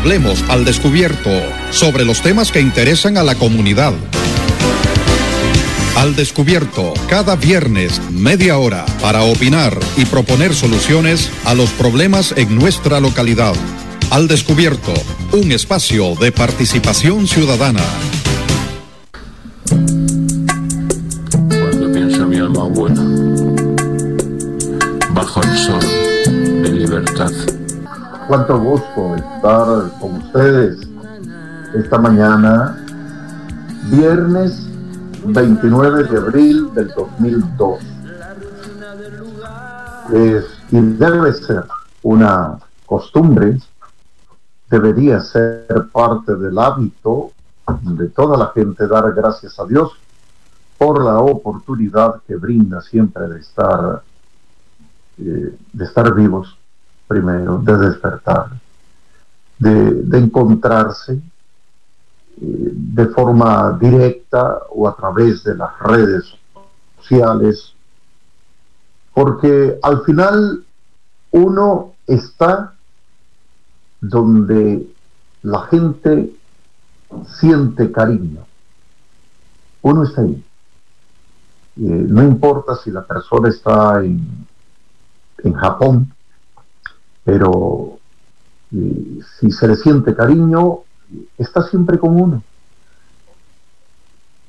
Hablemos al descubierto sobre los temas que interesan a la comunidad. Al descubierto, cada viernes, media hora, para opinar y proponer soluciones a los problemas en nuestra localidad. Al descubierto, un espacio de participación ciudadana. Cuánto gusto estar con ustedes esta mañana, viernes 29 de abril del 2002. Es, y debe ser una costumbre, debería ser parte del hábito de toda la gente dar gracias a Dios por la oportunidad que brinda siempre de estar, eh, de estar vivos primero, de despertar, de, encontrarse, de forma directa o a través de las redes sociales, porque al final uno está donde la gente siente cariño. Uno está ahí. Eh, no importa si la persona está en, en Japón, pero eh, si se le siente cariño, está siempre con uno.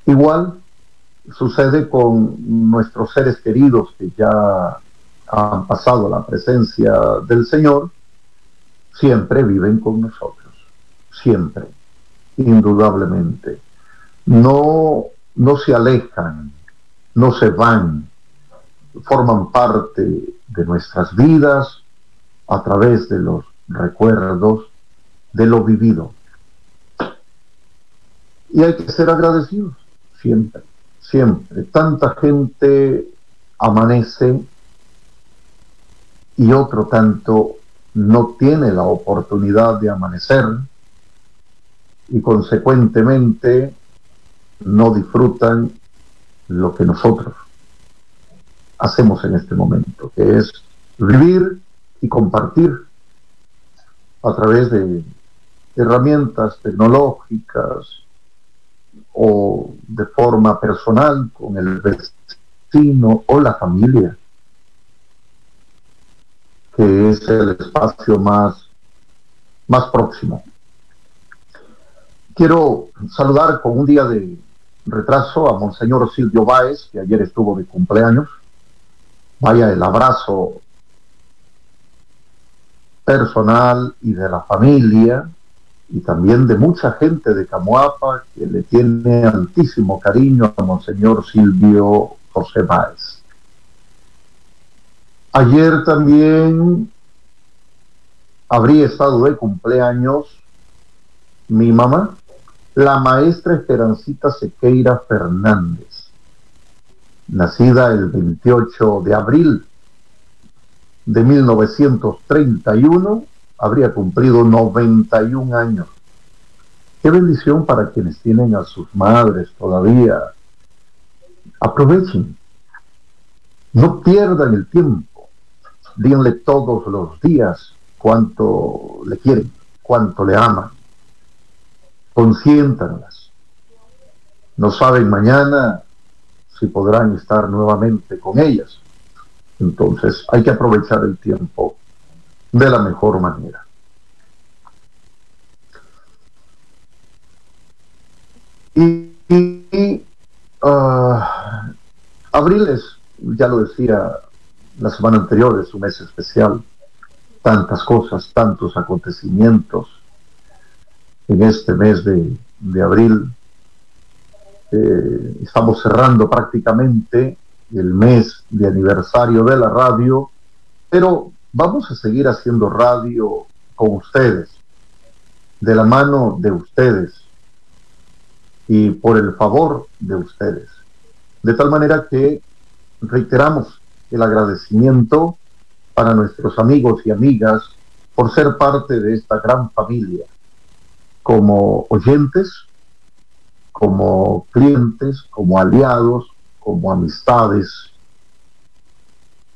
Igual sucede con nuestros seres queridos que ya han pasado la presencia del Señor, siempre viven con nosotros, siempre, indudablemente. No, no se alejan, no se van, forman parte de nuestras vidas a través de los recuerdos de lo vivido. Y hay que ser agradecidos, siempre, siempre. Tanta gente amanece y otro tanto no tiene la oportunidad de amanecer y consecuentemente no disfrutan lo que nosotros hacemos en este momento, que es vivir y compartir a través de herramientas tecnológicas, o de forma personal con el vecino o la familia, que es el espacio más, más próximo. Quiero saludar con un día de retraso a Monseñor Silvio Báez, que ayer estuvo de cumpleaños. Vaya el abrazo personal y de la familia y también de mucha gente de Camuapa que le tiene altísimo cariño a Monseñor Silvio José Báez. Ayer también habría estado de cumpleaños mi mamá, la maestra Esperancita Sequeira Fernández, nacida el 28 de abril de 1931 habría cumplido 91 años. Qué bendición para quienes tienen a sus madres todavía. Aprovechen. No pierdan el tiempo. Díganle todos los días cuánto le quieren, cuánto le aman. Consiéntanlas. No saben mañana si podrán estar nuevamente con ellas. Entonces hay que aprovechar el tiempo de la mejor manera. Y, ah, abril es, ya lo decía la semana anterior, es un mes especial, tantas cosas, tantos acontecimientos en este mes de, de abril. Eh, estamos cerrando prácticamente el mes de aniversario de la radio, pero vamos a seguir haciendo radio con ustedes, de la mano de ustedes y por el favor de ustedes. De tal manera que reiteramos el agradecimiento para nuestros amigos y amigas por ser parte de esta gran familia, como oyentes, como clientes, como aliados, como amistades,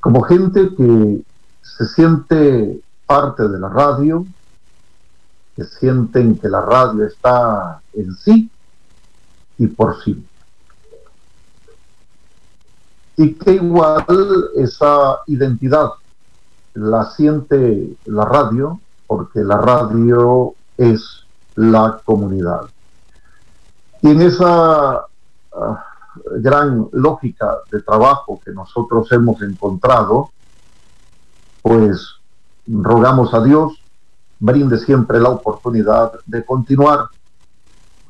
como gente que se siente parte de la radio que sienten que la radio está en sí y por sí. Y que igual esa identidad la siente la radio, porque la radio es la comunidad. Y en esa ah, gran lógica de trabajo que nosotros hemos encontrado, pues rogamos a Dios brinde siempre la oportunidad de continuar,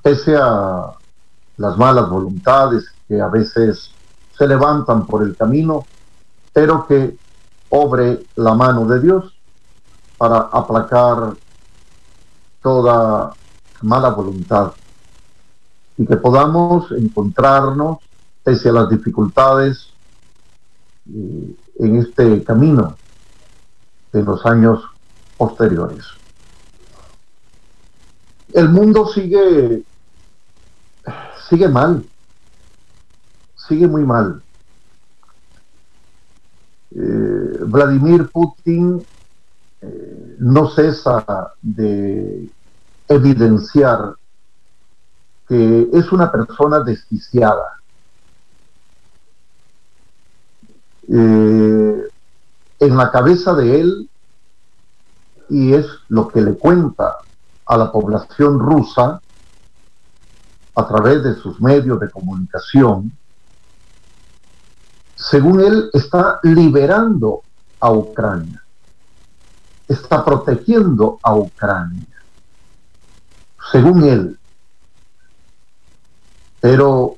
pese a las malas voluntades que a veces se levantan por el camino, pero que obre la mano de Dios para aplacar toda mala voluntad y que podamos encontrarnos, pese a las dificultades, eh, en este camino de los años posteriores. El mundo sigue, sigue mal, sigue muy mal. Eh, Vladimir Putin eh, no cesa de evidenciar que es una persona desquiciada. Eh, en la cabeza de él, y es lo que le cuenta a la población rusa a través de sus medios de comunicación, según él, está liberando a Ucrania, está protegiendo a Ucrania, según él. Pero,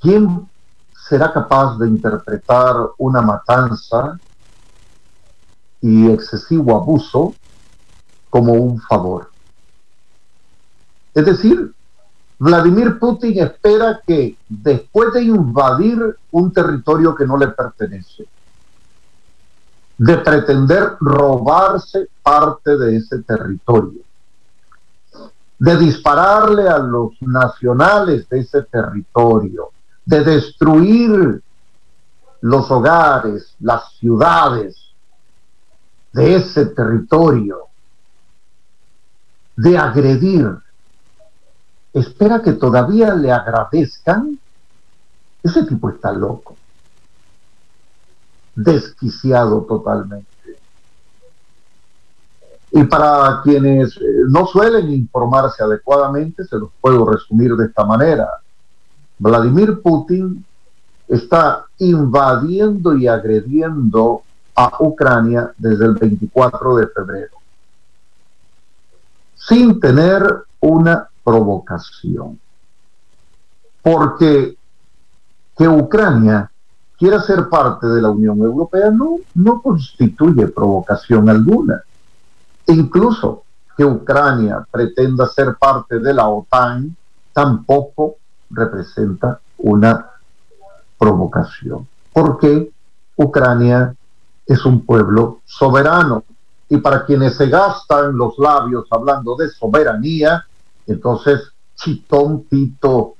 ¿quién será capaz de interpretar una matanza y excesivo abuso como un favor? Es decir, Vladimir Putin espera que después de invadir un territorio que no le pertenece, de pretender robarse parte de ese territorio, de dispararle a los nacionales de ese territorio, de destruir los hogares, las ciudades de ese territorio, de agredir, espera que todavía le agradezcan, ese tipo está loco, desquiciado totalmente. Y para quienes eh, no suelen informarse adecuadamente, se los puedo resumir de esta manera. Vladimir Putin está invadiendo y agrediendo a Ucrania desde el 24 de febrero, sin tener una provocación. Porque que Ucrania quiera ser parte de la Unión Europea no, no constituye provocación alguna Incluso que Ucrania pretenda ser parte de la OTAN tampoco representa una provocación, porque Ucrania es un pueblo soberano. Y para quienes se gastan los labios hablando de soberanía, entonces chitón tito,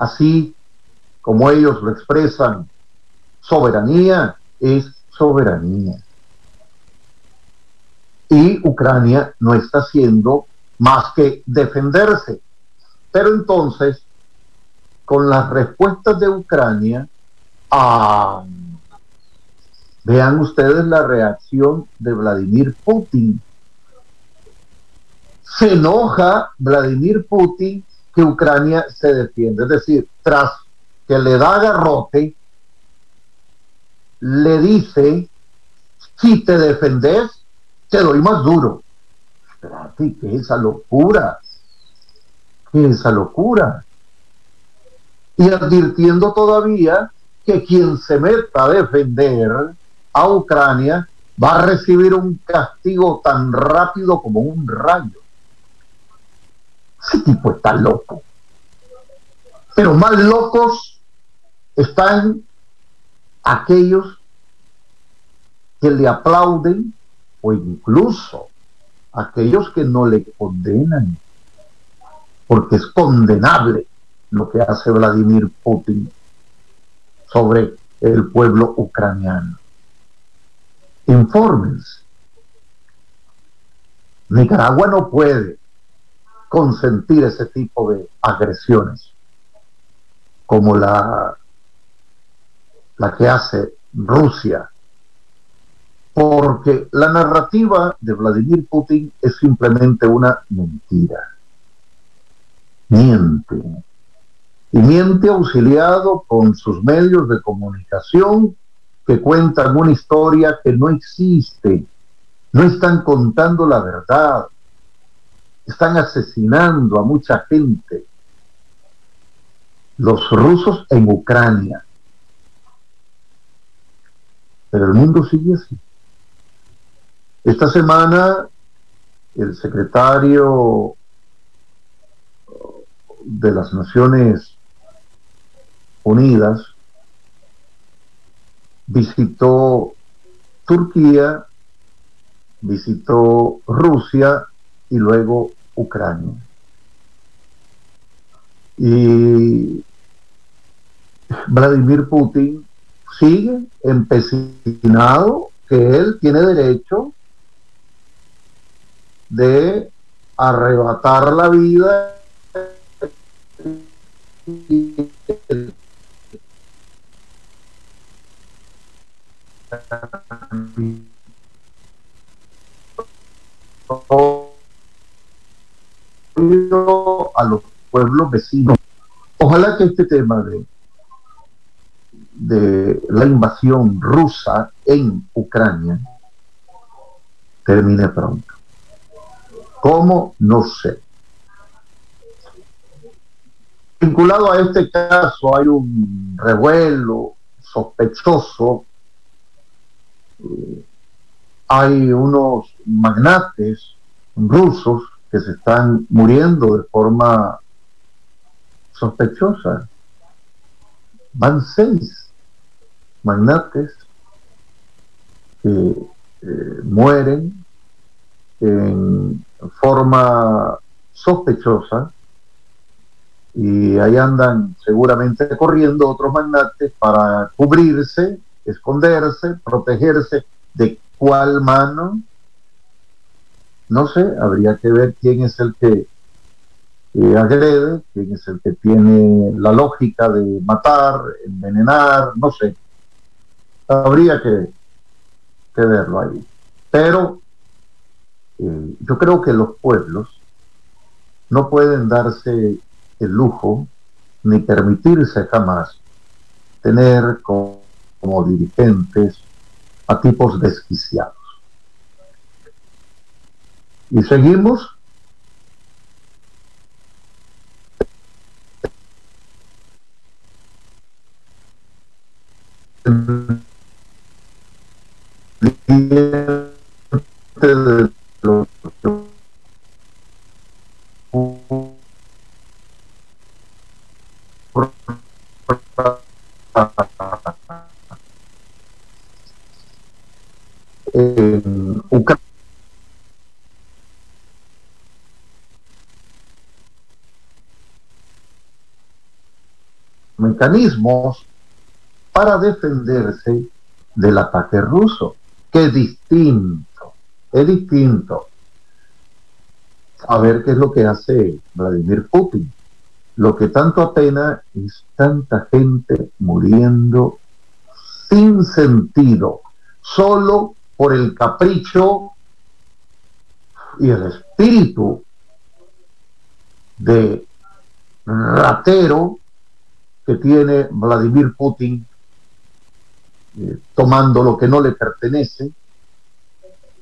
así como ellos lo expresan, soberanía es soberanía y Ucrania no está haciendo más que defenderse. Pero entonces, con las respuestas de Ucrania, ah, vean ustedes la reacción de Vladimir Putin. Se enoja Vladimir Putin que Ucrania se defiende, es decir, tras que le da garrote, le dice, si te defendes, te doy más duro. Espérate, ¿qué es esa locura? ¿Qué es esa locura? Y advirtiendo todavía que quien se meta a defender a Ucrania va a recibir un castigo tan rápido como un rayo. Ese tipo está loco. Pero más locos están aquellos que le aplauden o incluso aquellos que no le condenan, porque es condenable lo que hace Vladimir Putin sobre el pueblo ucraniano. Infórmense. Nicaragua no puede consentir ese tipo de agresiones como la, la que hace Rusia, porque la narrativa de Vladimir Putin es simplemente una mentira. Miente. Y miente auxiliado con sus medios de comunicación que cuentan una historia que no existe. No están contando la verdad. Están asesinando a mucha gente los rusos en Ucrania. Pero el mundo sigue así. Esta semana el secretario de las Naciones Unidas visitó Turquía, visitó Rusia y luego Ucrania. Y Vladimir Putin sigue empecinado que él tiene derecho de arrebatar la vida a los pueblos vecinos. Ojalá que este tema de, de la invasión rusa en Ucrania termine pronto. ¿Cómo? No sé. Vinculado a este caso hay un revuelo sospechoso. Eh, hay unos magnates rusos que se están muriendo de forma sospechosa. Van seis magnates que eh, mueren en forma sospechosa y ahí andan seguramente corriendo otros magnates para cubrirse, esconderse, protegerse de cuál mano. No sé, habría que ver quién es el que agrede, quién es el que tiene la lógica de matar, envenenar, no sé. Habría que, que verlo ahí. Pero eh, yo creo que los pueblos no pueden darse el lujo ni permitirse jamás tener como, dirigentes a tipos desquiciados. Y seguimos mecanismos para defenderse del ataque ruso, que distinto, es distinto. A ver qué es lo que hace Vladimir Putin. Lo que tanto apena es tanta gente muriendo sin sentido, solo por el capricho y el espíritu de ratero que tiene Vladimir Putin eh, tomando lo que no le pertenece,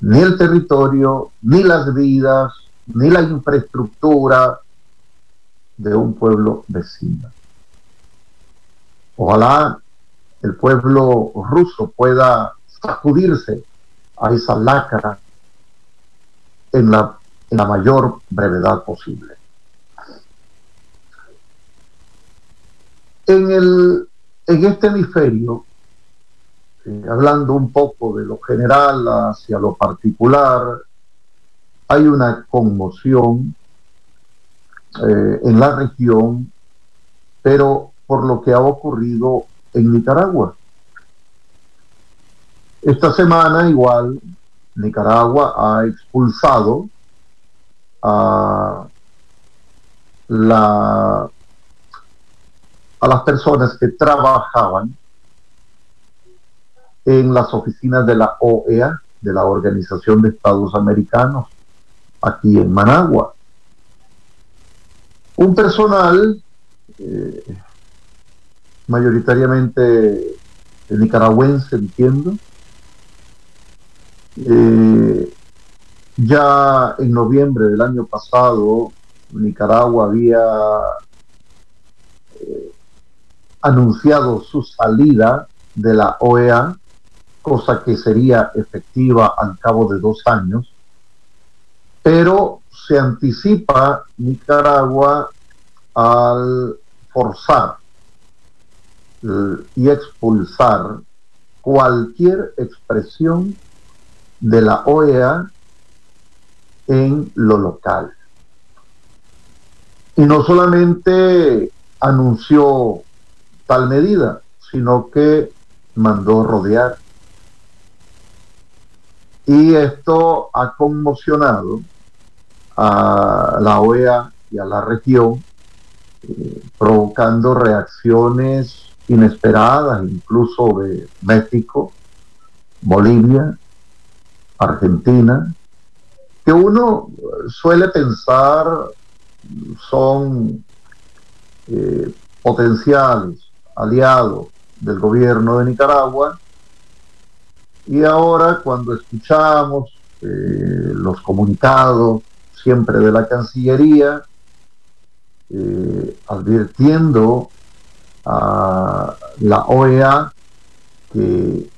ni el territorio, ni las vidas, ni la infraestructura de un pueblo vecino. Ojalá el pueblo ruso pueda sacudirse a esa lacra en la, en la mayor brevedad posible. En, el, en este hemisferio, hablando un poco de lo general hacia lo particular, hay una conmoción eh, en la región, pero por lo que ha ocurrido en Nicaragua. Esta semana igual Nicaragua ha expulsado a la a las personas que trabajaban en las oficinas de la OEA, de la Organización de Estados Americanos, aquí en Managua. Un personal eh, mayoritariamente nicaragüense, entiendo. Eh, ya en noviembre del año pasado, Nicaragua había eh, anunciado su salida de la OEA, cosa que sería efectiva al cabo de dos años, pero se anticipa Nicaragua al forzar y expulsar cualquier expresión de la OEA en lo local. Y no solamente anunció tal medida, sino que mandó rodear. Y esto ha conmocionado a la OEA y a la región, eh, provocando reacciones inesperadas, incluso de México, Bolivia, Argentina, que uno suele pensar son eh, potenciales aliados del gobierno de Nicaragua. Y ahora cuando escuchamos eh, los comunicados siempre de la Cancillería, eh, advirtiendo a la OEA que,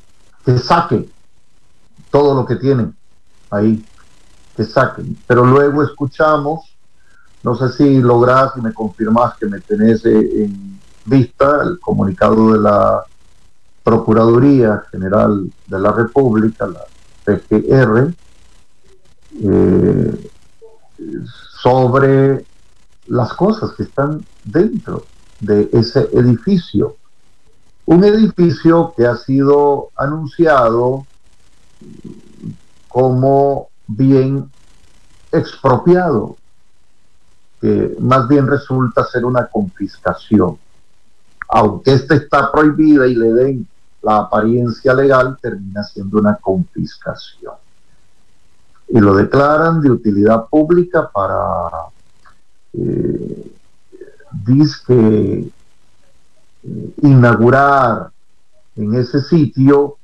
que saque todo lo que tienen ahí, que saquen. Pero luego escuchamos, no sé si logras y me confirmas que me tenés en vista el comunicado de la Procuraduría General de la República, la PGR, eh, sobre las cosas que están dentro de ese edificio. Un edificio que ha sido anunciado como bien expropiado, que más bien resulta ser una confiscación. Aunque esta está prohibida y le den la apariencia legal, termina siendo una confiscación. Y lo declaran de utilidad pública para eh, que eh, inaugurar en ese sitio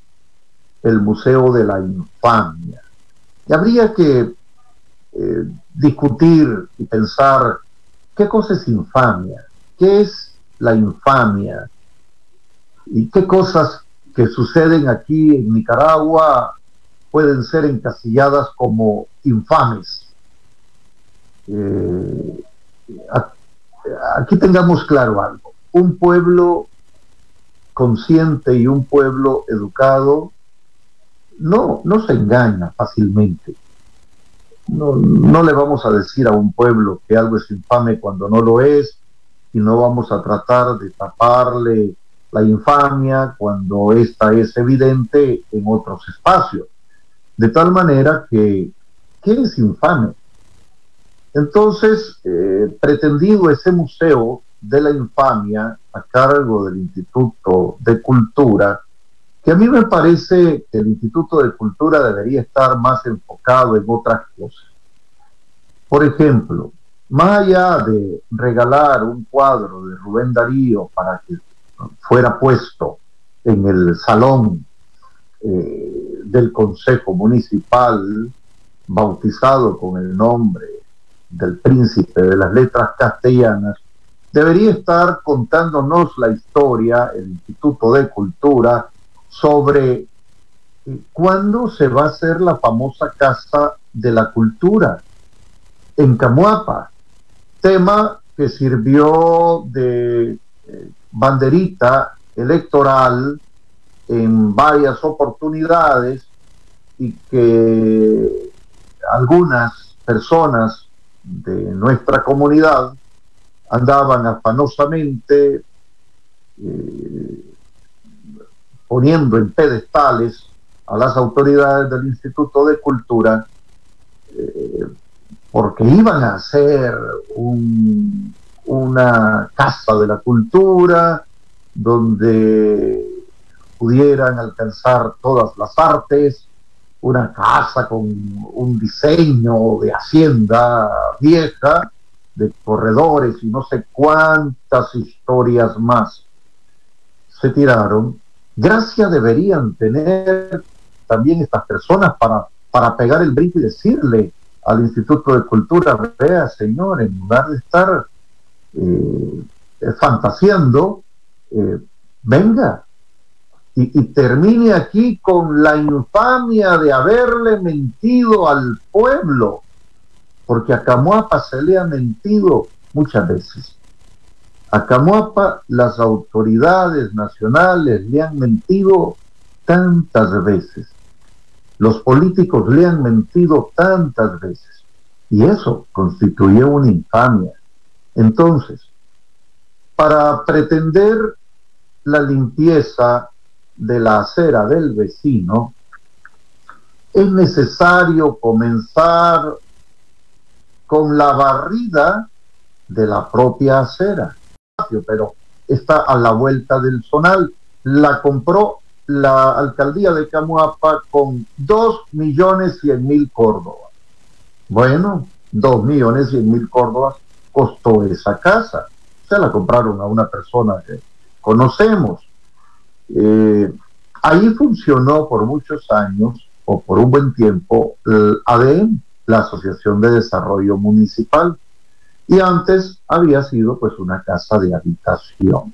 el Museo de la Infamia. Y habría que eh, discutir y pensar qué cosa es infamia, qué es la infamia y qué cosas que suceden aquí en Nicaragua pueden ser encasilladas como infames. Eh, aquí tengamos claro algo. Un pueblo consciente y un pueblo educado no, no se engaña fácilmente. No, no le vamos a decir a un pueblo que algo es infame cuando no lo es y no vamos a tratar de taparle la infamia cuando esta es evidente en otros espacios. De tal manera que, ¿qué es infame? Entonces, eh, pretendido ese museo de la infamia a cargo del Instituto de Cultura, que a mí me parece que el Instituto de Cultura debería estar más enfocado en otras cosas. Por ejemplo, más allá de regalar un cuadro de Rubén Darío para que fuera puesto en el salón eh, del Consejo Municipal, bautizado con el nombre del príncipe de las letras castellanas, debería estar contándonos la historia, el Instituto de Cultura, sobre eh, cuándo se va a hacer la famosa Casa de la Cultura en Camuapa, tema que sirvió de eh, banderita electoral en varias oportunidades y que algunas personas de nuestra comunidad andaban afanosamente eh, poniendo en pedestales a las autoridades del Instituto de Cultura, eh, porque iban a hacer una casa de la cultura donde pudieran alcanzar todas las artes, una casa con un diseño de hacienda vieja, de corredores y no sé cuántas historias más se tiraron. Gracias deberían tener también estas personas para, para pegar el brinco y decirle al Instituto de Cultura, vea señor, en lugar de estar eh, fantaseando, eh, venga, y, termine aquí con la infamia de haberle mentido al pueblo, porque a Camuapa se le ha mentido muchas veces. A Camuapa las autoridades nacionales le han mentido tantas veces. Los políticos le han mentido tantas veces. Y eso constituye una infamia. Entonces, para pretender la limpieza de la acera del vecino, es necesario comenzar con la barrida de la propia acera. Pero está a la vuelta del zonal. La compró la alcaldía de Camuapa con dos millones cien mil córdobas. Bueno, dos millones cien mil córdobas costó esa casa. Se la compraron a una persona que conocemos. Eh, ahí funcionó por muchos años o por un buen tiempo el ADM, la Asociación de Desarrollo Municipal, y antes había sido pues una casa de habitación.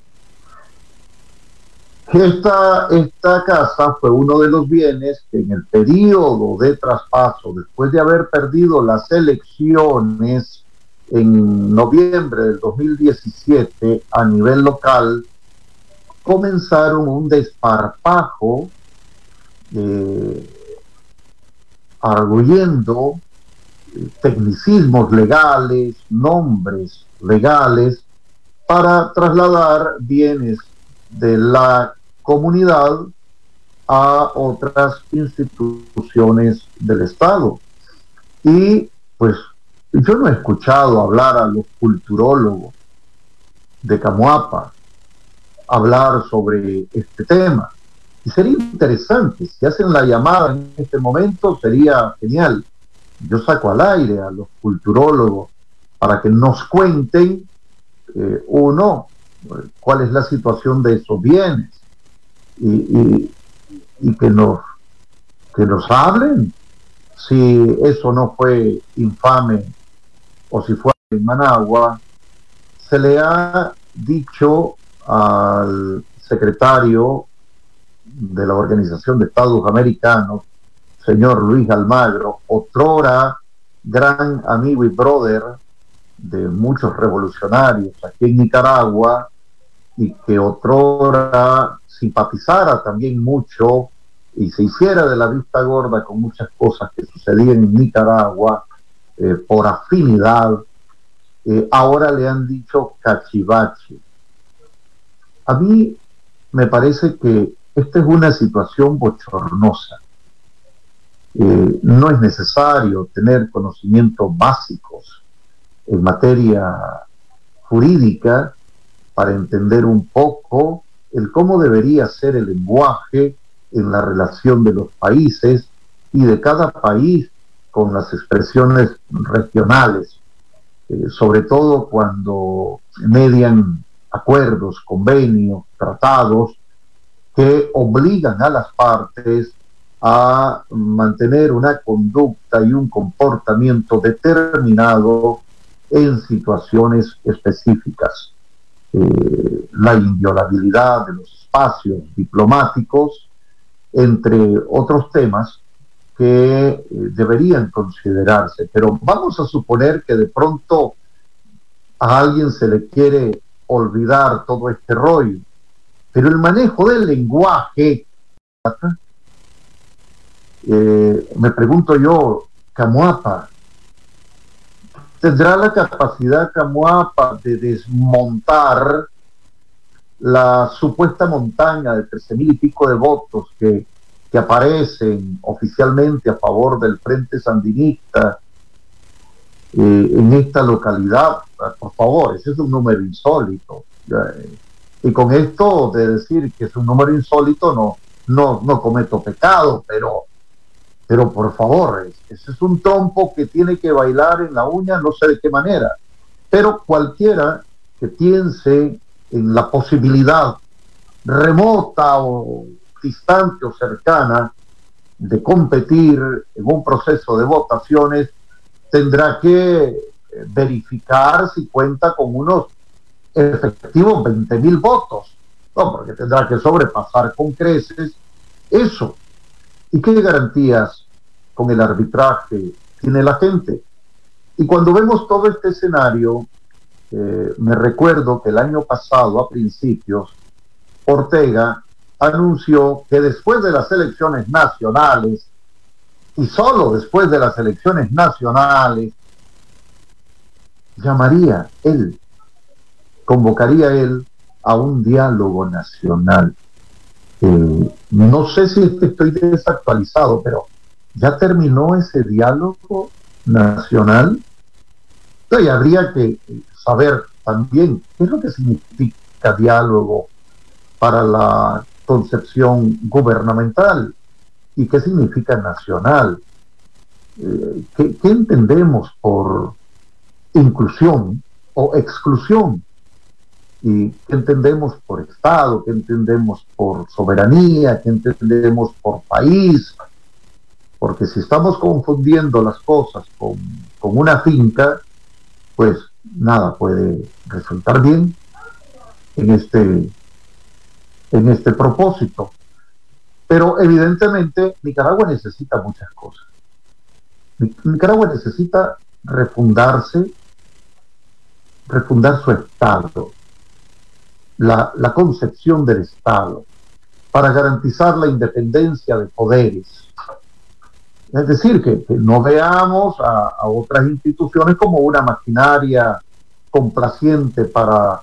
Esta, esta casa fue uno de los bienes que en el periodo de traspaso, después de haber perdido las elecciones en noviembre del 2017 a nivel local, comenzaron un desparpajo eh, arguyendo eh, tecnicismos legales, nombres legales, para trasladar bienes de la comunidad a otras instituciones del Estado. Y pues yo no he escuchado hablar a los culturólogos de Camuapa, hablar sobre este tema. Y sería interesante, si hacen la llamada en este momento, sería genial. Yo saco al aire a los culturólogos para que nos cuenten, eh, uno, cuál es la situación de esos bienes y, y, que, nos, que nos hablen si eso no fue infame o si fue en Managua. Se le ha dicho al secretario de la Organización de Estados Americanos, señor Luis Almagro, otrora gran amigo y brother de muchos revolucionarios aquí en Nicaragua y que otrora simpatizara también mucho y se hiciera de la vista gorda con muchas cosas que sucedían en Nicaragua eh, por afinidad, eh, ahora le han dicho cachivache. A mí me parece que esta es una situación bochornosa. Eh, no es necesario tener conocimientos básicos en materia jurídica para entender un poco el cómo debería ser el lenguaje en la relación de los países y de cada país con las expresiones regionales, eh, sobre todo cuando median acuerdos, convenios, tratados que obligan a las partes a mantener una conducta y un comportamiento determinado en situaciones específicas. Eh, la inviolabilidad de los espacios diplomáticos, entre otros temas que eh, deberían considerarse. Pero vamos a suponer que de pronto a alguien se le quiere olvidar todo este rollo. Pero el manejo del lenguaje, eh, me pregunto yo, Camuapa, ¿tendrá la capacidad Camuapa de desmontar la supuesta montaña de trece mil y pico de votos que, que aparecen oficialmente a favor del Frente Sandinista eh, en esta localidad. Por favor, ese es un número insólito. Y con esto de decir que es un número insólito, no, no, no cometo pecado, pero, pero por favor, ese es un trompo que tiene que bailar en la uña, no sé de qué manera. Pero cualquiera que piense en la posibilidad remota o distante o cercana de competir en un proceso de votaciones, tendrá que eh, verificar si cuenta con unos efectivos 20 mil votos. No, porque tendrá que sobrepasar con creces eso. ¿Y qué garantías con el arbitraje tiene la gente? Y cuando vemos todo este escenario, eh, me recuerdo que el año pasado, a principios, Ortega anunció que después de las elecciones nacionales, y solo después de las elecciones nacionales, llamaría él, convocaría él a un diálogo nacional. Eh, no sé si estoy desactualizado, pero ya terminó ese diálogo nacional. Y habría que saber también qué es lo que significa diálogo para la concepción gubernamental y qué significa nacional. Eh, ¿qué, entendemos por inclusión o exclusión? ¿Y qué entendemos por Estado? ¿Qué entendemos por soberanía? ¿Qué entendemos por país? Porque si estamos confundiendo las cosas con, con una finca, pues nada puede resultar bien en este en este propósito. Pero evidentemente Nicaragua necesita muchas cosas. Nicaragua necesita refundarse, refundar su Estado, la, concepción del Estado, para garantizar la independencia de poderes. Es decir, que, no veamos a, a, otras instituciones como una maquinaria complaciente para,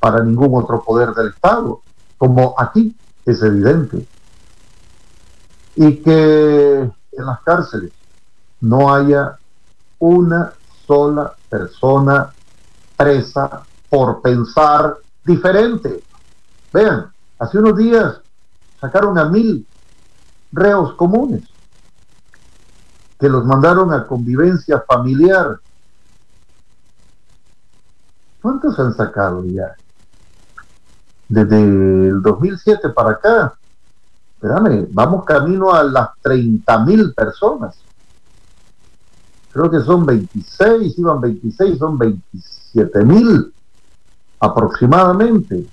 para ningún otro poder del Estado, como aquí es evidente. Y que en las cárceles no haya una sola persona presa por pensar diferente. Vean, hace unos días sacaron a mil reos comunes que los mandaron a convivencia familiar. ¿Cuántos han sacado ya? Desde el 2007 para acá, espérame, vamos camino a las 30 mil personas. Creo que son 26, iban 26, son 27 mil aproximadamente.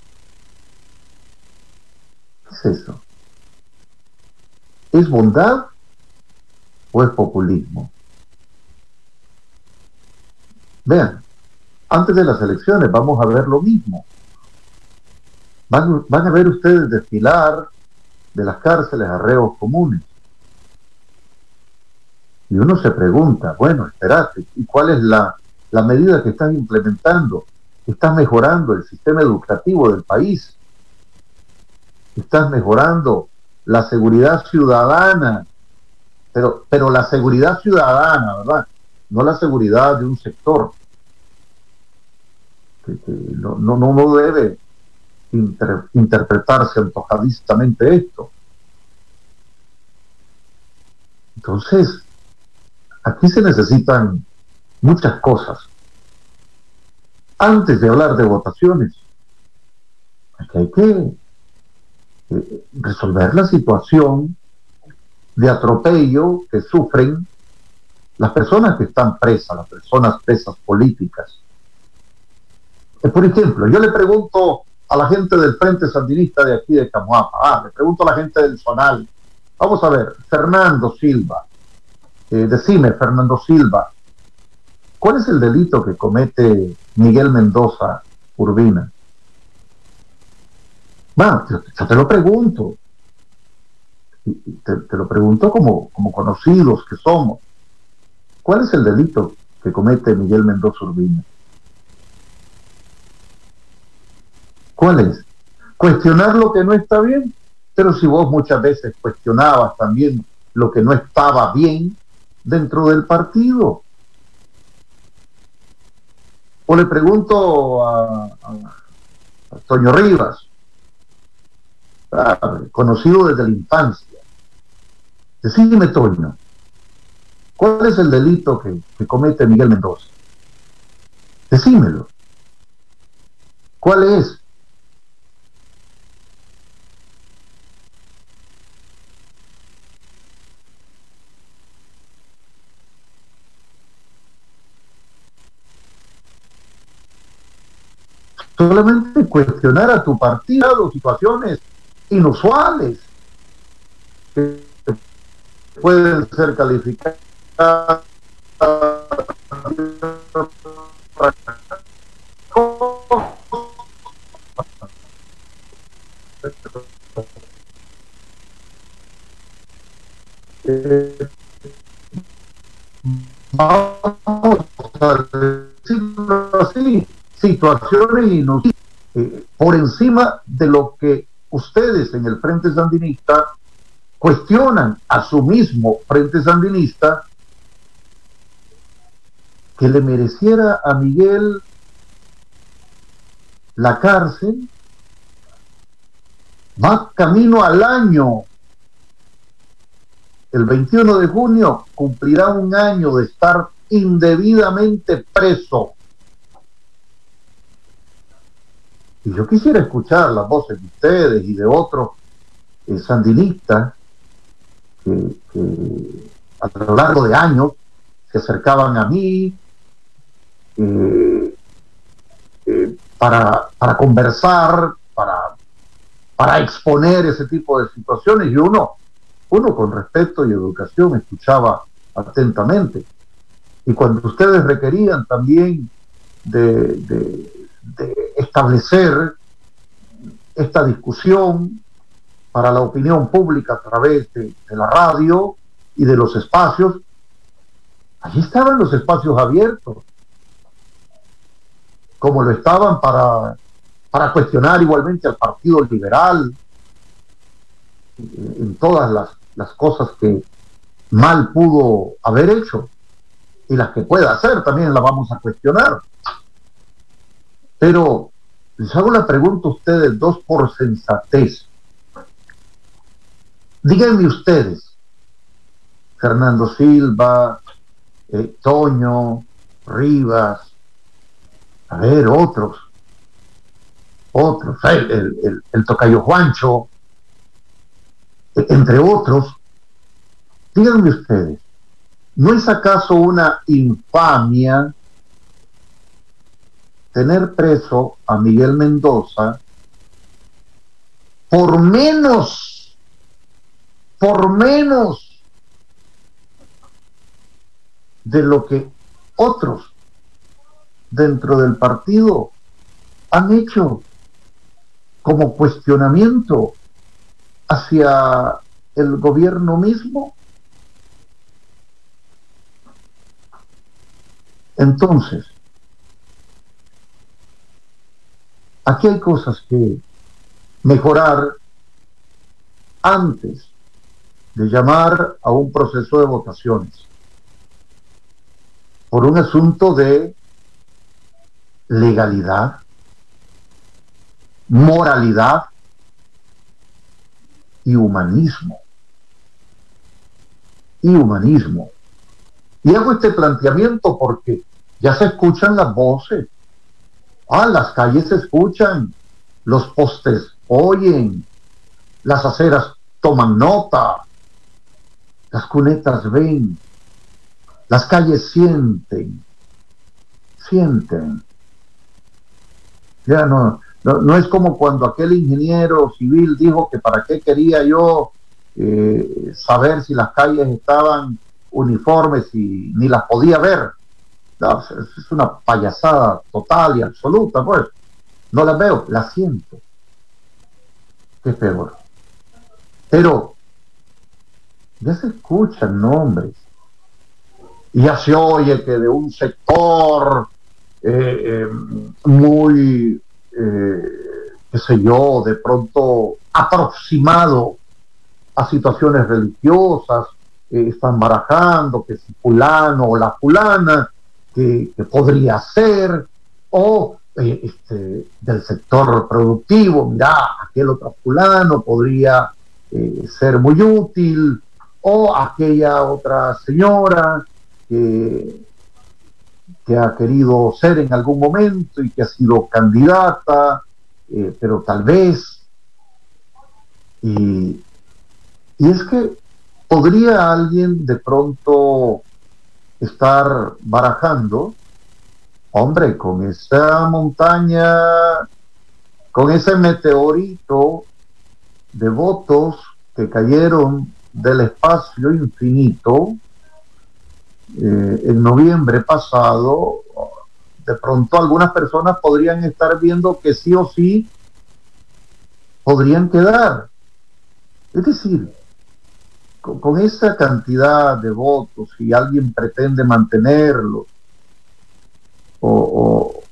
¿Qué es eso? ¿Es bondad o es populismo? Vean, antes de las elecciones vamos a ver lo mismo. Van, a ver ustedes desfilar de las cárceles a reos comunes. Y uno se pregunta, bueno, espérate, ¿y cuál es la, la medida que están implementando? ¿Estás mejorando el sistema educativo del país? ¿Estás mejorando la seguridad ciudadana? Pero, pero la seguridad ciudadana, ¿verdad? No la seguridad de un sector. Que, no, no, no debe interpretarse antojadistamente esto. Entonces, aquí se necesitan muchas cosas. Antes de hablar de votaciones, hay que eh, resolver la situación de atropello que sufren las personas que están presas, las personas presas políticas. Eh, por ejemplo, yo le pregunto a la gente del Frente Sandinista de aquí de Camuapa. Ah, le pregunto a la gente del Zonal. Vamos a ver, Fernando Silva. Eh, decime, Fernando Silva, ¿cuál es el delito que comete Miguel Mendoza Urbina? Bueno, yo, te lo pregunto. Te, te, lo pregunto como, como conocidos que somos. ¿Cuál es el delito que comete Miguel Mendoza Urbina? ¿Cuál es? Cuestionar lo que no está bien, pero si vos muchas veces cuestionabas también lo que no estaba bien dentro del partido. O le pregunto a, a, Toño Rivas, conocido desde la infancia. Decime, Toño, ¿cuál es el delito que comete Miguel Mendoza? Decímelo. ¿Cuál es? Solamente cuestionar a tu partido situaciones inusuales que pueden ser calificadas. A decirlo así situaciones eh, por encima de lo que ustedes en el Frente Sandinista cuestionan a su mismo Frente Sandinista que le mereciera a Miguel la cárcel, va camino al año. El 21 de junio cumplirá un año de estar indebidamente preso. Y yo quisiera escuchar las voces de ustedes y de otros eh, sandinistas que, a lo largo de años se acercaban a mí eh, eh, para, para, conversar, para, para exponer ese tipo de situaciones y uno, uno con respeto y educación escuchaba atentamente. Y cuando ustedes requerían también de de establecer esta discusión para la opinión pública a través de, la radio y de los espacios, allí estaban los espacios abiertos, como lo estaban para, para cuestionar igualmente al Partido Liberal en todas las, las cosas que mal pudo haber hecho y las que pueda hacer también las vamos a cuestionar. Pero les hago la pregunta a ustedes dos por sensatez. Díganme ustedes, Fernando Silva, eh, Toño, Rivas, a ver, otros, otros, el, el tocayo Juancho, e, entre otros, díganme ustedes, ¿no es acaso una infamia tener preso a Miguel Mendoza por menos, por menos de lo que otros dentro del partido han hecho como cuestionamiento hacia el gobierno mismo. Entonces, Aquí hay cosas que mejorar antes de llamar a un proceso de votaciones por un asunto de legalidad, moralidad y humanismo. Y humanismo. Y hago este planteamiento porque ya se escuchan las voces Ah, las calles se escuchan, los postes oyen, las aceras toman nota, las cunetas ven, las calles sienten, sienten. Ya no, no, es como cuando aquel ingeniero civil dijo que para qué quería yo eh, saber si las calles estaban uniformes y ni las podía ver es una payasada total y absoluta, pues. No la veo, la siento. Qué peor. Pero ya se escuchan nombres. Y ya se oye que de un sector eh, eh, muy, eh, qué sé yo, de pronto aproximado a situaciones religiosas, están barajando que si fulano o la fulana que, podría ser, o eh, este, del sector productivo, mira, aquel otro fulano podría eh, ser muy útil, o aquella otra señora que, que ha querido ser en algún momento y que ha sido candidata, eh, pero tal vez. Y es que podría alguien de pronto estar barajando, hombre, con esa montaña, con ese meteorito de votos que cayeron del espacio infinito, eh, en noviembre pasado, de pronto algunas personas podrían estar viendo que sí o sí podrían quedar. Es decir, con, esa cantidad de votos, si alguien pretende mantenerlos o,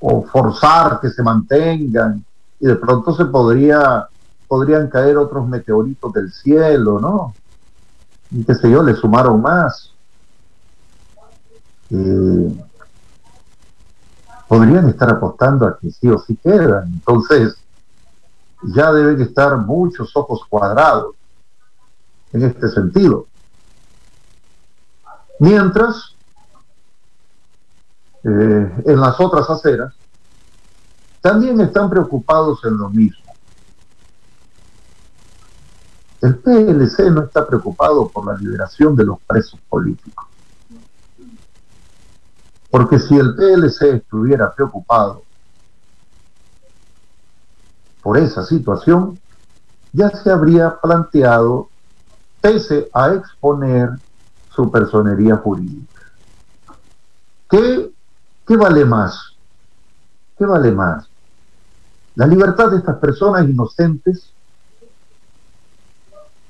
o, forzar que se mantengan, y de pronto se podría, podrían caer otros meteoritos del cielo, ¿no? Y qué sé yo, le sumaron más. Eh, podrían estar apostando a que sí o sí quedan. Entonces, ya deben estar muchos ojos cuadrados en este sentido. Mientras, eh, en las otras aceras, también están preocupados en lo mismo. El PLC no está preocupado por la liberación de los presos políticos. Porque si el PLC estuviera preocupado por esa situación, ya se habría planteado pese a exponer su personería jurídica. ¿Qué, ¿Qué vale más? ¿Qué vale más? ¿La libertad de estas personas inocentes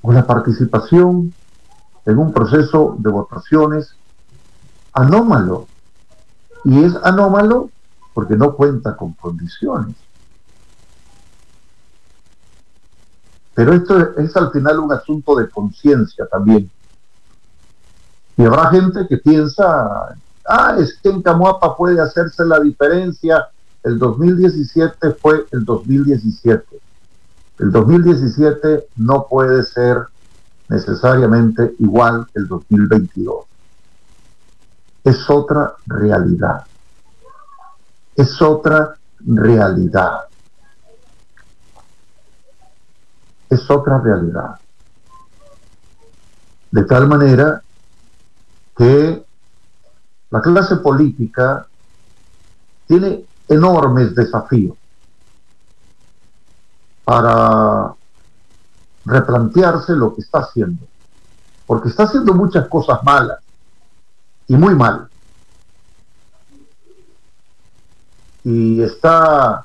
o la participación en un proceso de votaciones anómalo? Y es anómalo porque no cuenta con condiciones. Pero esto es al final un asunto de conciencia también. Y habrá gente que piensa, ah, es que en Camuapa puede hacerse la diferencia. El 2017 fue el 2017. El 2017 no puede ser necesariamente igual que el 2022. Es otra realidad. Es otra realidad. Es otra realidad. De tal manera que la clase política tiene enormes desafíos para replantearse lo que está haciendo, porque está haciendo muchas cosas malas y muy mal. Y está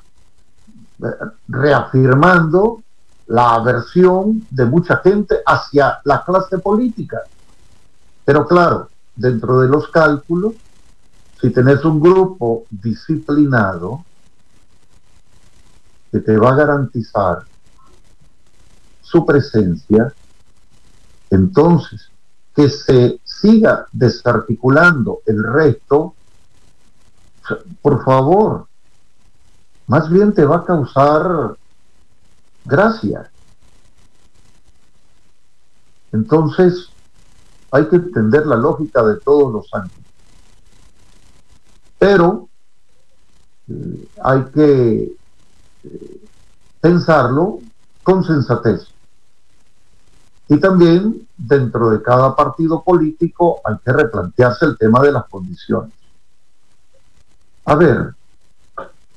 reafirmando la aversión de mucha gente hacia la clase política. Pero claro, dentro de los cálculos, si tenés un grupo disciplinado que te va a garantizar su presencia, entonces que se siga desarticulando el resto, por favor, más bien te va a causar gracia. Entonces, hay que entender la lógica de todos los años. Pero eh, hay que eh, pensarlo con sensatez. Y también dentro de cada partido político hay que replantearse el tema de las condiciones. A ver,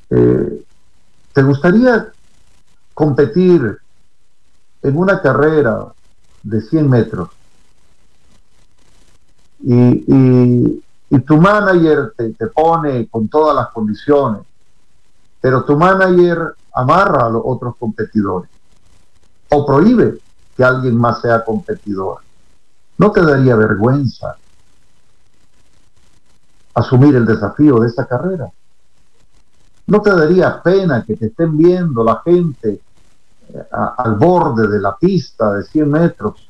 eh, ¿te gustaría competir en una carrera de 100 metros y, tu manager te, te, pone con todas las condiciones, pero tu manager amarra a los otros competidores o prohíbe que alguien más sea competidor. ¿No te daría vergüenza asumir el desafío de esa carrera? ¿No te daría pena que te estén viendo la gente al borde de la pista de 100 metros,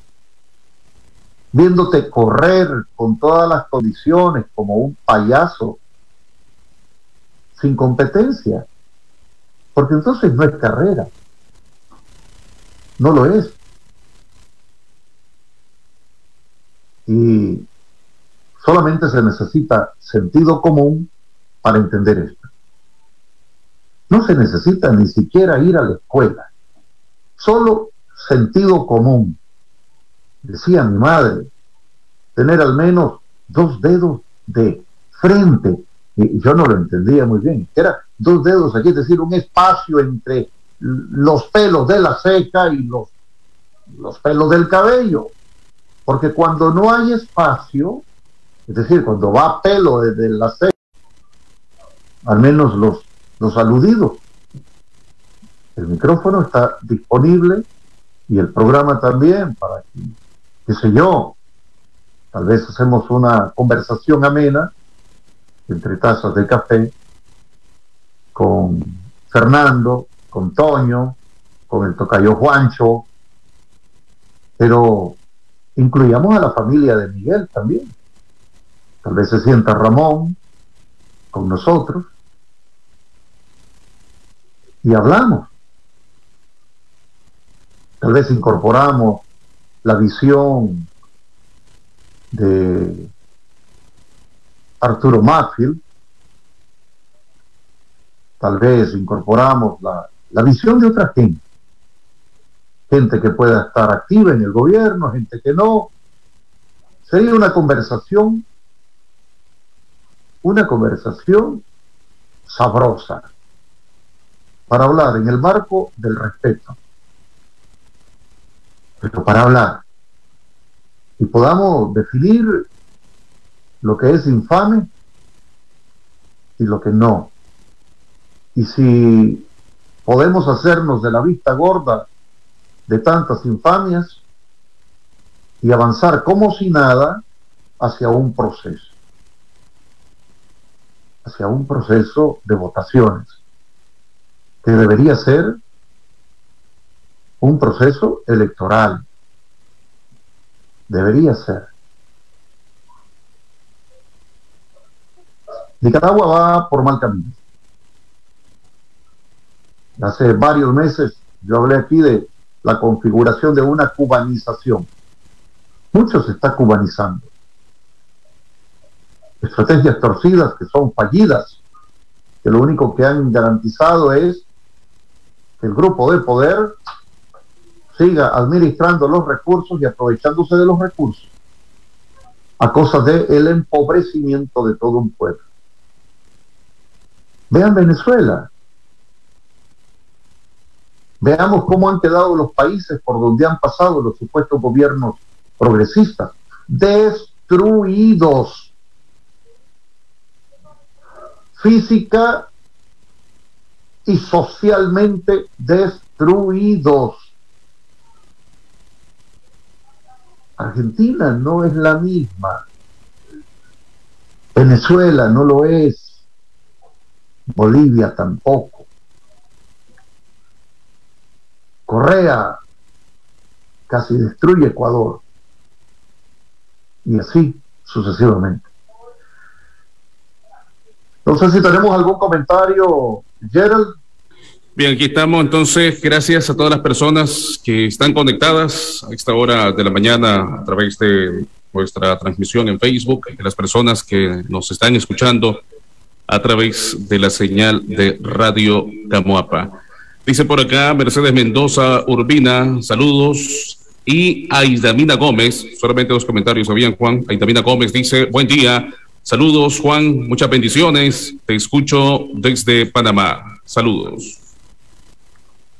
viéndote correr con todas las condiciones como un payaso, sin competencia, porque entonces no es carrera, no lo es. Y solamente se necesita sentido común para entender esto. No se necesita ni siquiera ir a la escuela, solo sentido común. Decía mi madre, tener al menos dos dedos de frente. Y yo no lo entendía muy bien. Era dos dedos aquí, es decir, un espacio entre los pelos de la ceja y los, los pelos del cabello. Porque cuando no hay espacio, es decir, cuando va pelo desde la ceja, al menos los, los aludidos, el micrófono está disponible y el programa también para que, qué sé yo, tal vez hacemos una conversación amena entre tazas de café con Fernando, con Toño, con el tocayo Juancho, pero incluyamos a la familia de Miguel también. Tal vez se sienta Ramón con nosotros y hablamos. Tal vez incorporamos la visión de Arturo Matfield, tal vez incorporamos la, la visión de otra gente. Gente que pueda estar activa en el gobierno, gente que no. Sería una conversación, una conversación sabrosa para hablar en el marco del respeto, para hablar y podamos definir lo que es infame y lo que no. Y si podemos hacernos de la vista gorda de tantas infamias y avanzar como si nada hacia un proceso, hacia un proceso de votaciones, que debería ser un proceso electoral, debería ser. Nicaragua va por mal camino. Hace varios meses yo hablé aquí de la configuración de una cubanización. Mucho se está cubanizando. Estrategias torcidas que son fallidas, que lo único que han garantizado es que el grupo de poder siga administrando los recursos y aprovechándose de los recursos a causa del empobrecimiento de todo un pueblo. Vean Venezuela, Veamos cómo han quedado los países por donde han pasado los supuestos gobiernos progresistas. Destruidos. Física y socialmente destruidos. Argentina no es la misma. Venezuela no lo es. Bolivia tampoco. Correa casi destruye Ecuador. Y así sucesivamente. No sé si tenemos algún comentario, Gerald. Bien, aquí estamos. Entonces, gracias a todas las personas que están conectadas a esta hora de la mañana a través de nuestra transmisión en Facebook, y las personas que nos están escuchando a través de la señal de Radio Camuapa. Dice por acá Mercedes Mendoza Urbina, saludos. Y Aidamina Gómez, solamente dos comentarios habían, Juan. Aidamina Gómez dice, buen día, saludos Juan, muchas bendiciones, te escucho desde Panamá. Saludos.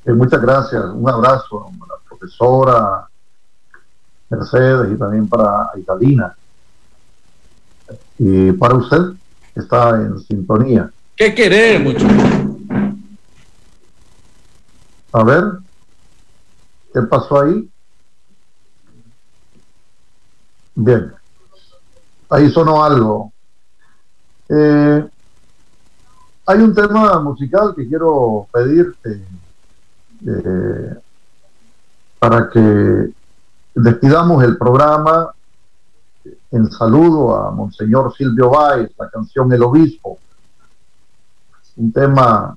Eh, muchas gracias, un abrazo a la profesora Mercedes y también para Aidamina. Y para usted, está en sintonía. ¿Qué queremos? A ver, ¿qué pasó ahí? Bien, ahí sonó algo. Eh, hay un tema musical que quiero pedirte eh, para que despidamos el programa en saludo a Monseñor Silvio Báez, la canción El Obispo. un tema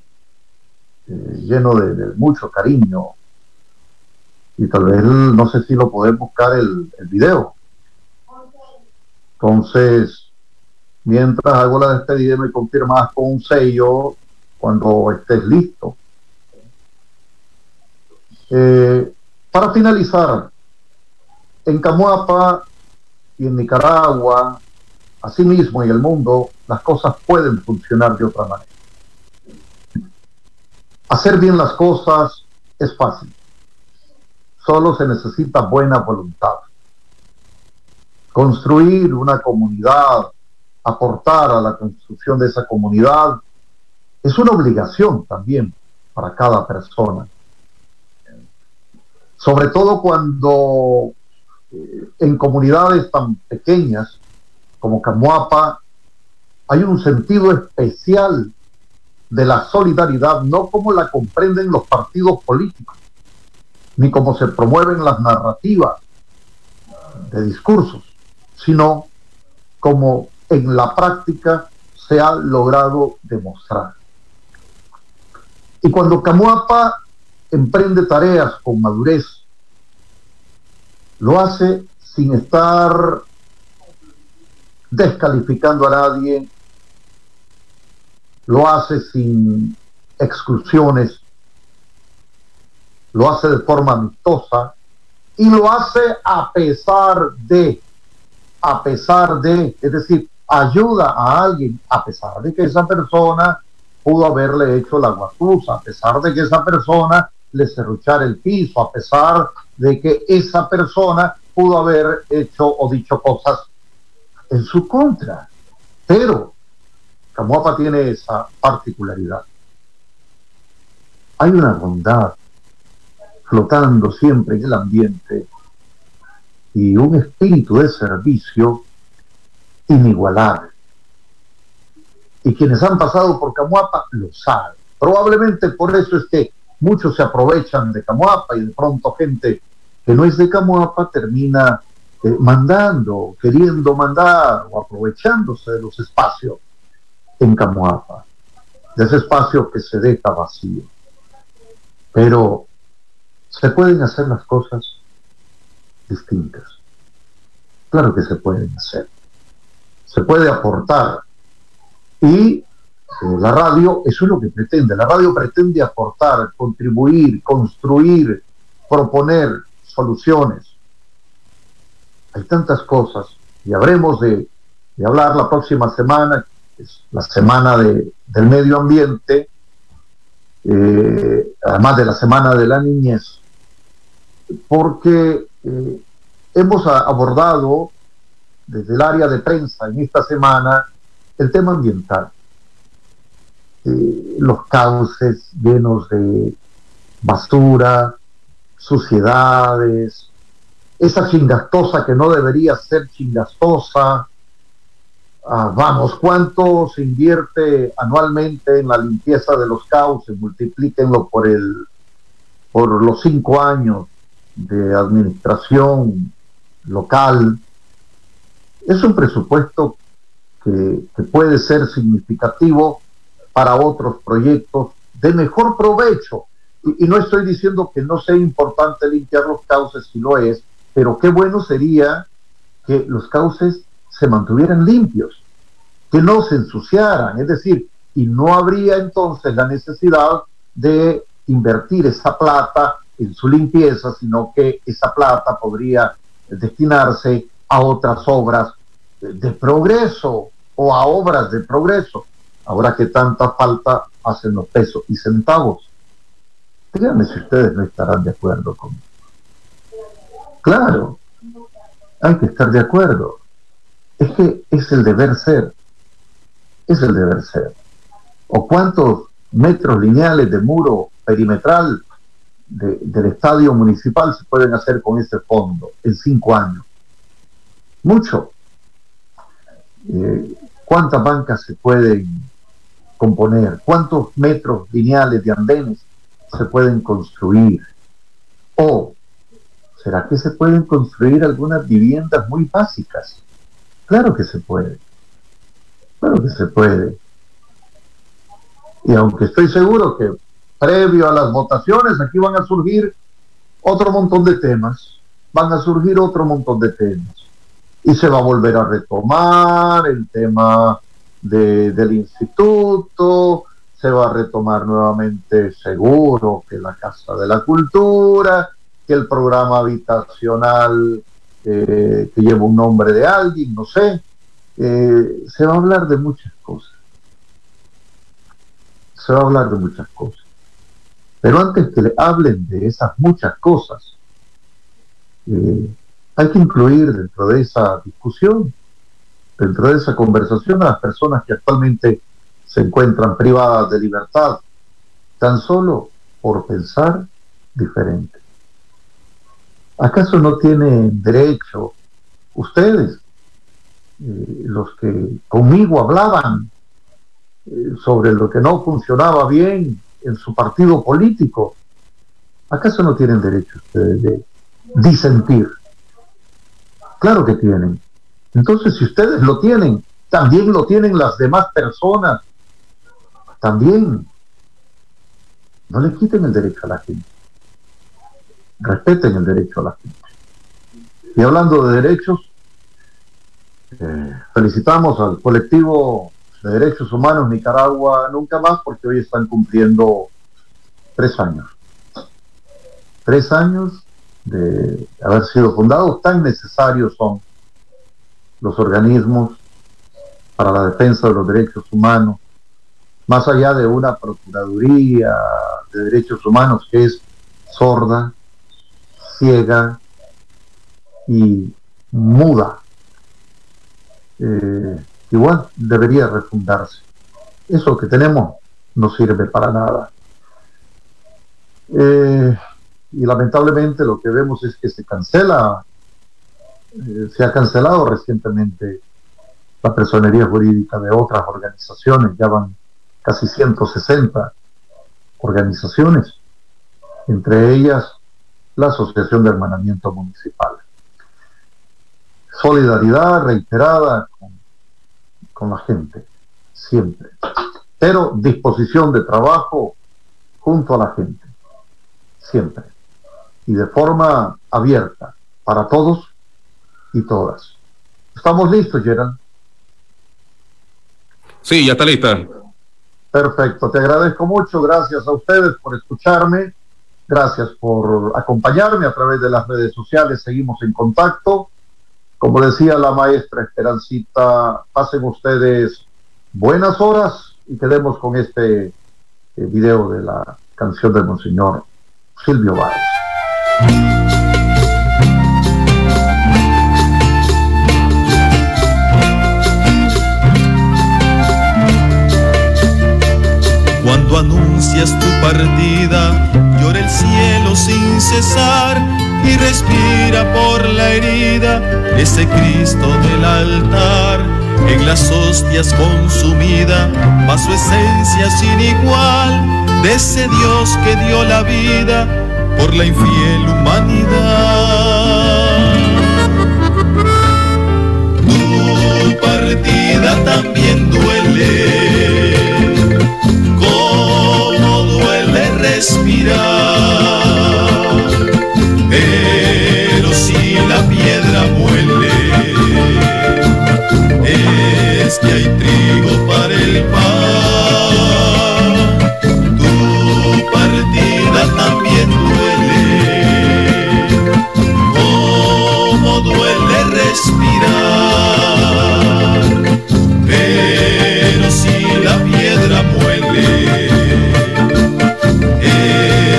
eh, lleno de, mucho cariño. Y tal vez no sé si lo podés buscar el, el video. Entonces, mientras hago la despedida, me confirmas con un sello cuando estés listo. Eh, para finalizar, en Camuapa y en Nicaragua, asimismo en el mundo, las cosas pueden funcionar de otra manera. Hacer bien las cosas es fácil. Solo se necesita buena voluntad. Construir una comunidad, aportar a la construcción de esa comunidad, es una obligación también para cada persona sobre todo cuando eh, en comunidades tan pequeñas como Camuapa hay un sentido especial de la solidaridad, no como la comprenden los partidos políticos, ni como se promueven las narrativas de discursos, sino como en la práctica se ha logrado demostrar. Y cuando Camuapa emprende tareas con madurez, lo hace sin estar descalificando a nadie, lo hace sin exclusiones, lo hace de forma amistosa y lo hace a pesar de, a pesar de, es decir, ayuda a alguien a pesar de que esa persona pudo haberle hecho la guatusa, a pesar de que esa persona le cerruchar el piso, a pesar de que esa persona pudo haber hecho o dicho cosas en su contra. Pero Camuapa tiene esa particularidad. Hay una bondad flotando siempre en el ambiente y un espíritu de servicio inigualable. Y quienes han pasado por Camuapa lo saben. Probablemente por eso es que muchos se aprovechan de Camuapa y de pronto gente que no es de Camuapa termina eh, mandando, queriendo mandar o aprovechándose de los espacios en Camuapa, de ese espacio que se deja vacío. Pero se pueden hacer las cosas distintas. Claro que se pueden hacer. Se puede aportar. Y la radio, eso es lo que pretende. La radio pretende aportar, contribuir, construir, proponer soluciones. Hay tantas cosas y habremos de, hablar la próxima semana, la semana de, del medio ambiente, eh, además de la semana de la niñez, porque eh, hemos abordado desde el área de prensa en esta semana el tema ambiental eh, los cauces llenos de basura, suciedades, esa chingastosa que no debería ser chingastosa. Ah, vamos, ¿cuánto se invierte anualmente en la limpieza de los cauces? Multiplíquenlo por, el, por los cinco años de administración local. Es un presupuesto que, que puede ser significativo para otros proyectos de mejor provecho. Y, no estoy diciendo que no sea importante limpiar los cauces, si lo es, pero qué bueno sería que los cauces se mantuvieran limpios, que no se ensuciaran, es decir, y no habría entonces la necesidad de invertir esa plata en su limpieza, sino que esa plata podría destinarse a otras obras de progreso o a obras de progreso ahora que tanta falta hacen los pesos y centavos. Díganme si ustedes no estarán de acuerdo conmigo. Claro, hay que estar de acuerdo. Es que es el deber ser. Es el deber ser. ¿O cuántos metros lineales de muro perimetral del estadio municipal se pueden hacer con ese fondo en cinco años? Mucho. Eh, ¿Cuántas bancas se pueden componer? ¿Cuántos metros lineales de andenes se pueden construir? ¿O será que se pueden construir algunas viviendas muy básicas? Claro que se puede. Claro que se puede. Y aunque estoy seguro que previo a las votaciones aquí van a surgir otro montón de temas, van a surgir otro montón de temas. Y se va a volver a retomar el tema del instituto, se va a retomar nuevamente seguro que la Casa de la Cultura, que el programa habitacional eh, que lleva un nombre de alguien, no sé. Eh, se va a hablar de muchas cosas. Se va a hablar de muchas cosas. Pero antes que le hablen de esas muchas cosas, eh, hay que incluir dentro de esa discusión, dentro de esa conversación a las personas que actualmente se encuentran privadas de libertad, tan solo por pensar diferente. ¿Acaso no tienen derecho ustedes, eh, los que conmigo hablaban eh, sobre lo que no funcionaba bien en su partido político, ¿acaso no tienen derecho ustedes de disentir? Claro que tienen. Entonces, si ustedes lo tienen, también lo tienen las demás personas. También. No le quiten el derecho a la gente. Respeten el derecho a la gente. Y hablando de derechos, eh, felicitamos al colectivo de Derechos Humanos Nicaragua Nunca Más, porque hoy están cumpliendo tres años. Tres años de haber sido fundados, tan necesarios son los organismos para la defensa de los derechos humanos, más allá de una Procuraduría de Derechos Humanos que es sorda, ciega y muda. Eh, igual debería refundarse. Eso que tenemos no sirve para nada. Eh, y lamentablemente lo que vemos es que se cancela, eh, se ha cancelado recientemente la personería jurídica de otras organizaciones, ya van casi 160 organizaciones, entre ellas la Asociación de Hermanamiento Municipal. Solidaridad reiterada con con la gente, siempre. Pero disposición de trabajo junto a la gente, siempre. Y de forma abierta para todos y todas. ¿Estamos listos, Gerald? Sí, ya está lista. Perfecto, te agradezco mucho, gracias a ustedes por escucharme, gracias por acompañarme a través de las redes sociales, seguimos en contacto como decía la maestra Esperancita, pasen ustedes buenas horas y quedemos con este eh, video de la canción del Monseñor Silvio Báez. Cuando anuncias tu partida, llora el cielo sin cesar y respira por la herida ese Cristo del altar. En las hostias consumida va su esencia sin igual de ese Dios que dio la vida por la infiel humanidad. Tu partida también duele, respirar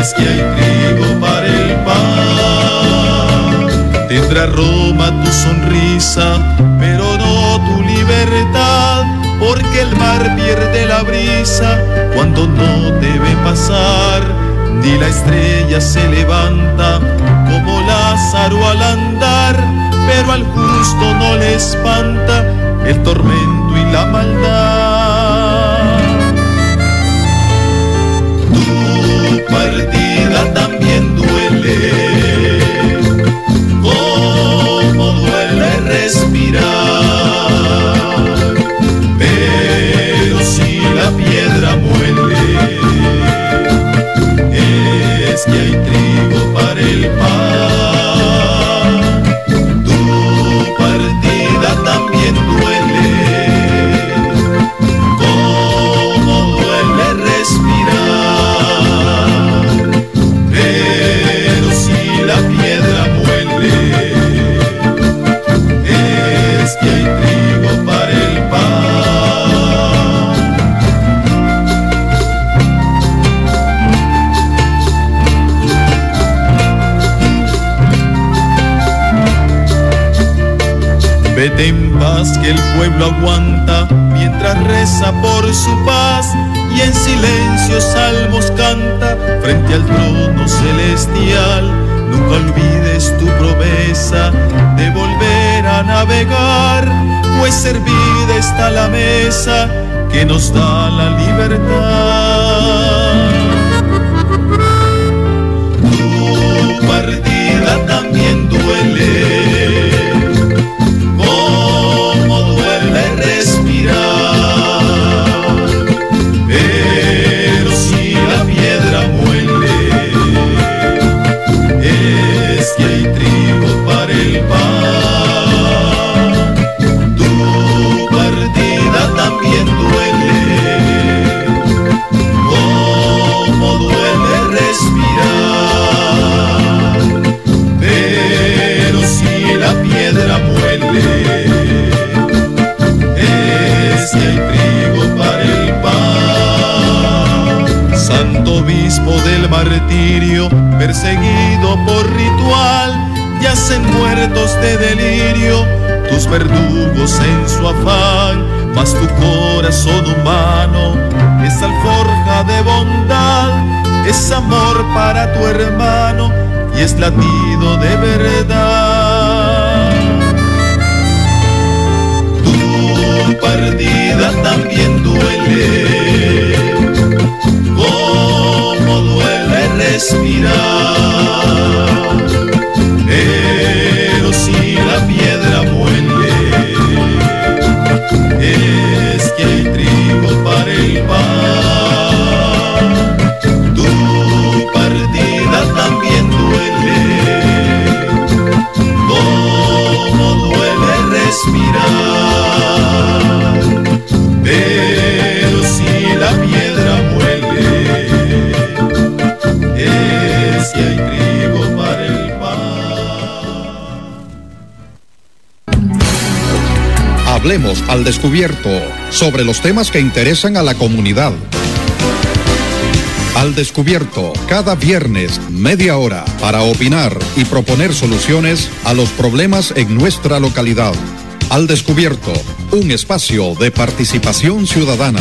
es que hay trigo para el pan. Tendrá Roma tu sonrisa, pero no tu libertad, porque el mar pierde la brisa cuando no debe pasar, ni la estrella se levanta como Lázaro al andar, pero al justo no le espanta el tormento y la maldad. Partida también duele que el pueblo aguanta mientras reza por su paz y en silencio salmos canta frente al trono celestial. Nunca olvides tu promesa de volver a navegar, pues servida está la mesa que nos da la libertad. Tu partida también duele de delirio, tus verdugos en su afán, mas tu corazón humano es alforja de bondad, es amor para tu hermano y es latido de verdad. Tu partida también duele respirar. Al descubierto sobre los temas que interesan a la comunidad. Al descubierto, cada viernes, media hora, para opinar y proponer soluciones a los problemas en nuestra localidad. Al descubierto, un espacio de participación ciudadana.